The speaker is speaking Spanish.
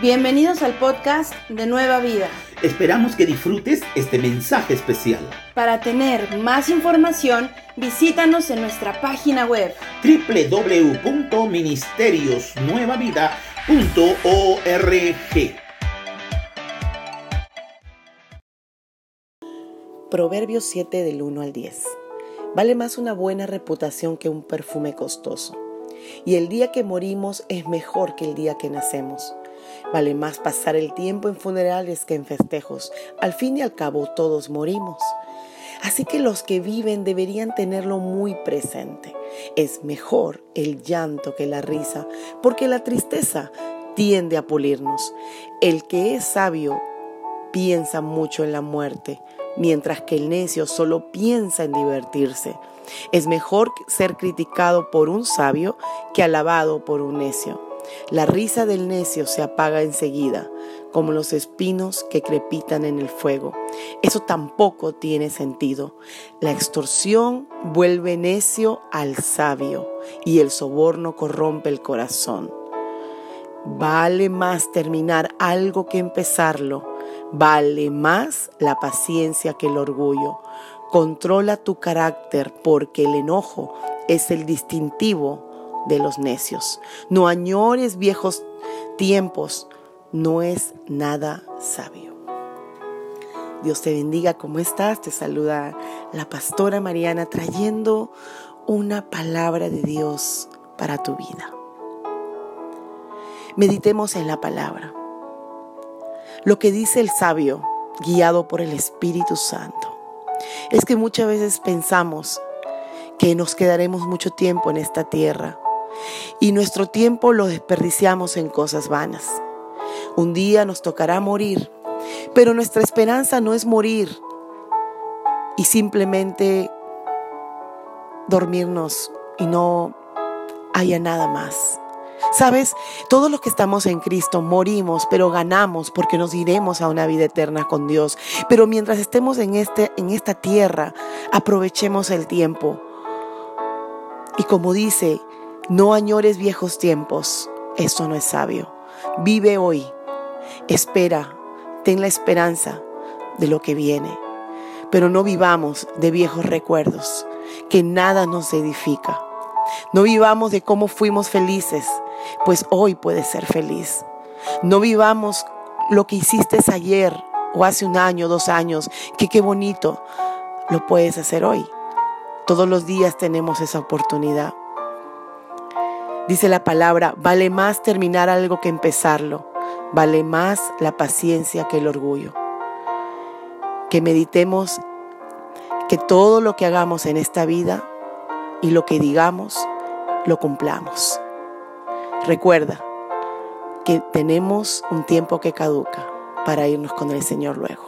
Bienvenidos al podcast de Nueva Vida. Esperamos que disfrutes este mensaje especial. Para tener más información, visítanos en nuestra página web www.ministeriosnuevavida.org. Proverbios 7 del 1 al 10. Vale más una buena reputación que un perfume costoso. Y el día que morimos es mejor que el día que nacemos. Vale más pasar el tiempo en funerales que en festejos. Al fin y al cabo todos morimos. Así que los que viven deberían tenerlo muy presente. Es mejor el llanto que la risa, porque la tristeza tiende a pulirnos. El que es sabio piensa mucho en la muerte, mientras que el necio solo piensa en divertirse. Es mejor ser criticado por un sabio que alabado por un necio. La risa del necio se apaga enseguida, como los espinos que crepitan en el fuego. Eso tampoco tiene sentido. La extorsión vuelve necio al sabio y el soborno corrompe el corazón. Vale más terminar algo que empezarlo. Vale más la paciencia que el orgullo. Controla tu carácter porque el enojo es el distintivo de los necios. No añores viejos tiempos, no es nada sabio. Dios te bendiga, ¿cómo estás? Te saluda la pastora Mariana trayendo una palabra de Dios para tu vida. Meditemos en la palabra. Lo que dice el sabio, guiado por el Espíritu Santo, es que muchas veces pensamos que nos quedaremos mucho tiempo en esta tierra y nuestro tiempo lo desperdiciamos en cosas vanas. Un día nos tocará morir, pero nuestra esperanza no es morir y simplemente dormirnos y no haya nada más. Sabes, todos los que estamos en Cristo morimos, pero ganamos porque nos iremos a una vida eterna con Dios. Pero mientras estemos en, este, en esta tierra, aprovechemos el tiempo. Y como dice no añores viejos tiempos, eso no es sabio. Vive hoy, espera, ten la esperanza de lo que viene, pero no vivamos de viejos recuerdos, que nada nos edifica. No vivamos de cómo fuimos felices, pues hoy puedes ser feliz. No vivamos lo que hiciste ayer o hace un año, dos años, que qué bonito, lo puedes hacer hoy. Todos los días tenemos esa oportunidad. Dice la palabra, vale más terminar algo que empezarlo, vale más la paciencia que el orgullo. Que meditemos que todo lo que hagamos en esta vida y lo que digamos, lo cumplamos. Recuerda que tenemos un tiempo que caduca para irnos con el Señor luego.